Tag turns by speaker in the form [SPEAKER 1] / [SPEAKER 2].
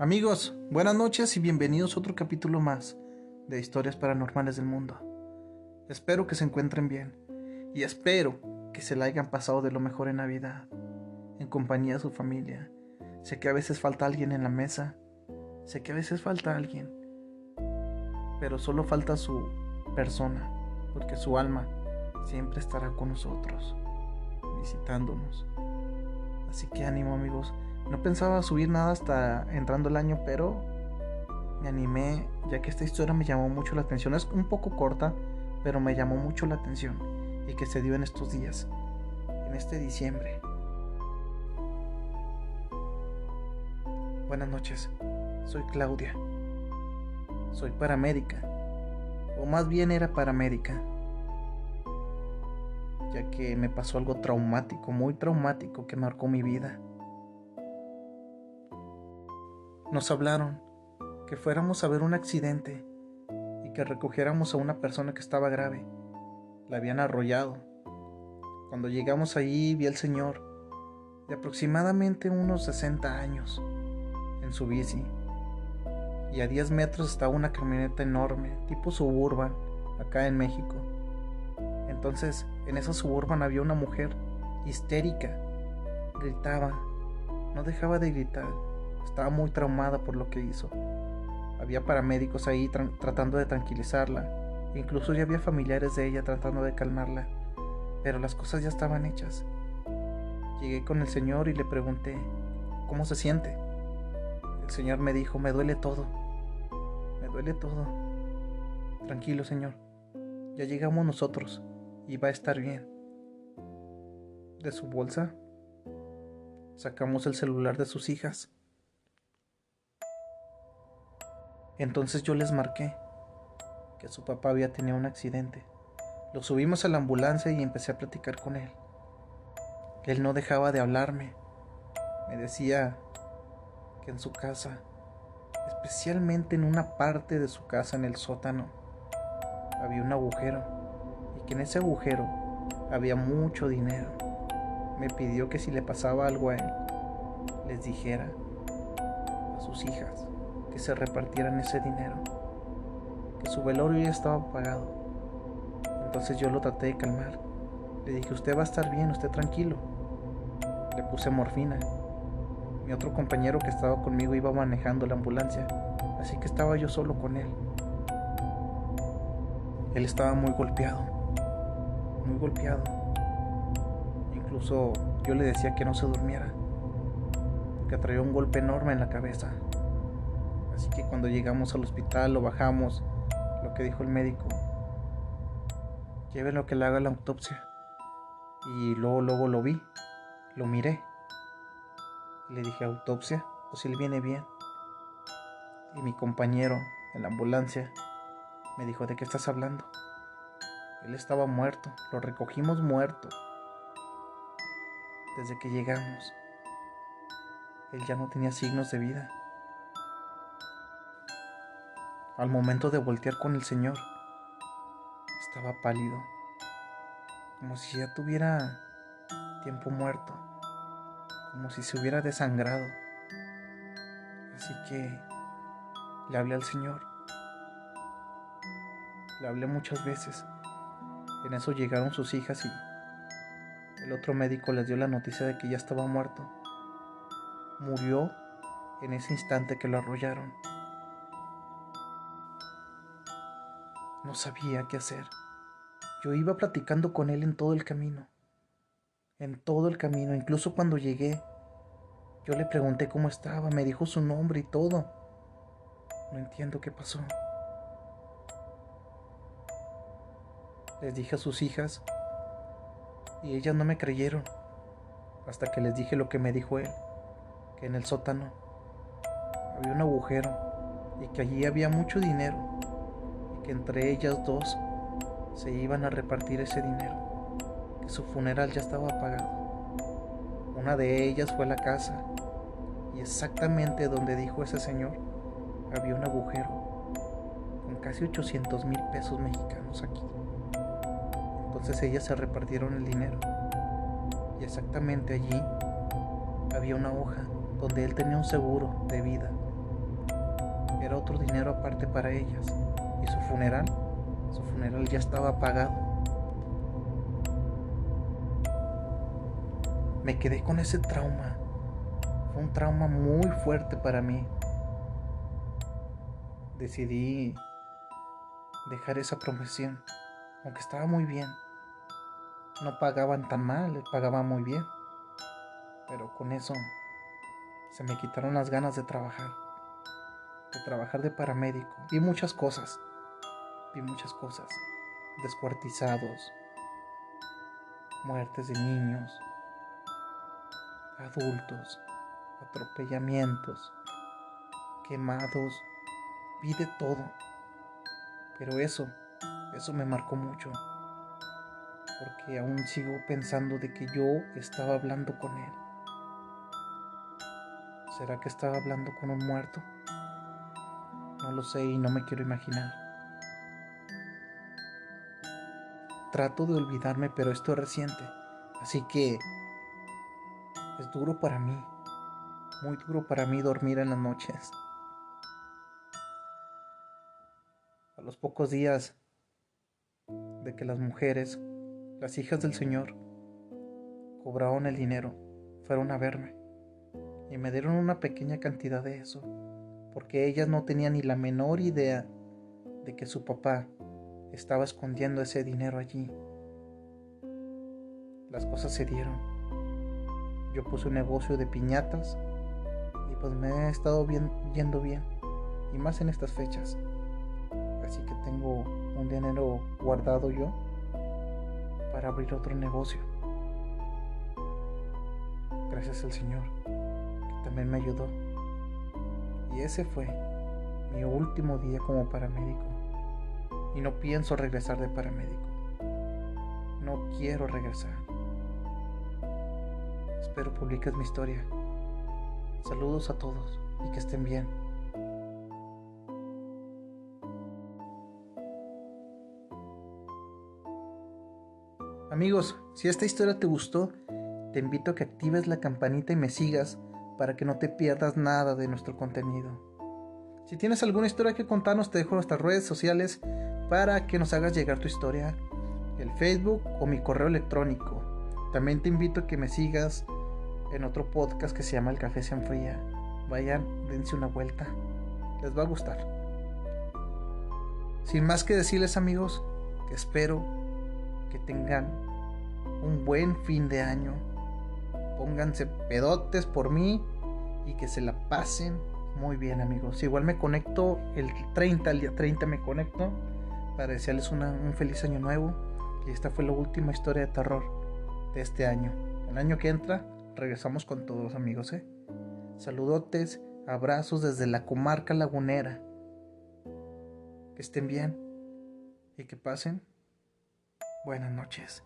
[SPEAKER 1] Amigos, buenas noches y bienvenidos a otro capítulo más de Historias Paranormales del Mundo. Espero que se encuentren bien y espero que se la hayan pasado de lo mejor en Navidad, en compañía de su familia. Sé que a veces falta alguien en la mesa, sé que a veces falta alguien, pero solo falta su persona, porque su alma siempre estará con nosotros, visitándonos. Así que ánimo amigos, no pensaba subir nada hasta entrando el año, pero me animé ya que esta historia me llamó mucho la atención. Es un poco corta, pero me llamó mucho la atención y que se dio en estos días, en este diciembre. Buenas noches, soy Claudia. Soy paramédica, o más bien era paramédica, ya que me pasó algo traumático, muy traumático que marcó mi vida. Nos hablaron que fuéramos a ver un accidente y que recogiéramos a una persona que estaba grave. La habían arrollado. Cuando llegamos allí vi al señor de aproximadamente unos 60 años en su bici y a 10 metros estaba una camioneta enorme, tipo suburban, acá en México. Entonces, en esa suburban había una mujer histérica, gritaba, no dejaba de gritar estaba muy traumada por lo que hizo. Había paramédicos ahí tratando de tranquilizarla. Incluso ya había familiares de ella tratando de calmarla. Pero las cosas ya estaban hechas. Llegué con el señor y le pregunté, ¿cómo se siente? El señor me dijo, me duele todo. Me duele todo. Tranquilo, señor. Ya llegamos nosotros y va a estar bien. De su bolsa sacamos el celular de sus hijas Entonces yo les marqué que su papá había tenido un accidente. Lo subimos a la ambulancia y empecé a platicar con él. Él no dejaba de hablarme. Me decía que en su casa, especialmente en una parte de su casa en el sótano, había un agujero y que en ese agujero había mucho dinero. Me pidió que si le pasaba algo a él, les dijera a sus hijas que se repartieran ese dinero, que su velorio ya estaba pagado. Entonces yo lo traté de calmar. Le dije, usted va a estar bien, usted tranquilo. Le puse morfina. Mi otro compañero que estaba conmigo iba manejando la ambulancia, así que estaba yo solo con él. Él estaba muy golpeado, muy golpeado. Incluso yo le decía que no se durmiera, que traía un golpe enorme en la cabeza. Así que cuando llegamos al hospital lo bajamos, lo que dijo el médico, llévenlo que le haga la autopsia. Y luego, luego lo vi, lo miré. Le dije, autopsia, pues él viene bien. Y mi compañero en la ambulancia me dijo, ¿de qué estás hablando? Él estaba muerto, lo recogimos muerto. Desde que llegamos, él ya no tenía signos de vida. Al momento de voltear con el Señor, estaba pálido, como si ya tuviera tiempo muerto, como si se hubiera desangrado. Así que le hablé al Señor. Le hablé muchas veces. En eso llegaron sus hijas y el otro médico les dio la noticia de que ya estaba muerto. Murió en ese instante que lo arrollaron. No sabía qué hacer. Yo iba platicando con él en todo el camino. En todo el camino, incluso cuando llegué. Yo le pregunté cómo estaba, me dijo su nombre y todo. No entiendo qué pasó. Les dije a sus hijas y ellas no me creyeron hasta que les dije lo que me dijo él, que en el sótano había un agujero y que allí había mucho dinero entre ellas dos se iban a repartir ese dinero, que su funeral ya estaba pagado. Una de ellas fue la casa y exactamente donde dijo ese señor había un agujero con casi 800 mil pesos mexicanos aquí. Entonces ellas se repartieron el dinero y exactamente allí había una hoja donde él tenía un seguro de vida era otro dinero aparte para ellas. Y su funeral, su funeral ya estaba pagado. Me quedé con ese trauma. Fue un trauma muy fuerte para mí. Decidí dejar esa profesión, aunque estaba muy bien. No pagaban tan mal, pagaban muy bien. Pero con eso se me quitaron las ganas de trabajar. De trabajar de paramédico. Vi muchas cosas. Vi muchas cosas. Descuartizados. Muertes de niños. Adultos. Atropellamientos. Quemados. Vi de todo. Pero eso, eso me marcó mucho. Porque aún sigo pensando de que yo estaba hablando con él. ¿Será que estaba hablando con un muerto? No lo sé y no me quiero imaginar. Trato de olvidarme, pero esto es reciente. Así que es duro para mí. Muy duro para mí dormir en las noches. A los pocos días de que las mujeres, las hijas del Señor, cobraron el dinero, fueron a verme y me dieron una pequeña cantidad de eso, porque ellas no tenían ni la menor idea de que su papá estaba escondiendo ese dinero allí. Las cosas se dieron. Yo puse un negocio de piñatas y pues me he estado bien, yendo bien, y más en estas fechas. Así que tengo un dinero guardado yo para abrir otro negocio. Gracias al Señor también me ayudó. Y ese fue mi último día como paramédico. Y no pienso regresar de paramédico. No quiero regresar. Espero publiques mi historia. Saludos a todos y que estén bien. Amigos, si esta historia te gustó, te invito a que actives la campanita y me sigas para que no te pierdas nada de nuestro contenido. Si tienes alguna historia que contarnos, te dejo nuestras redes sociales para que nos hagas llegar tu historia, el Facebook o mi correo electrónico. También te invito a que me sigas en otro podcast que se llama El Café se enfría. Vayan, dense una vuelta. Les va a gustar. Sin más que decirles amigos, que espero que tengan un buen fin de año pónganse pedotes por mí y que se la pasen muy bien amigos. Igual me conecto el 30, el día 30 me conecto para desearles un feliz año nuevo. Y esta fue la última historia de terror de este año. El año que entra regresamos con todos amigos. ¿eh? Saludotes, abrazos desde la comarca lagunera. Que estén bien y que pasen buenas noches.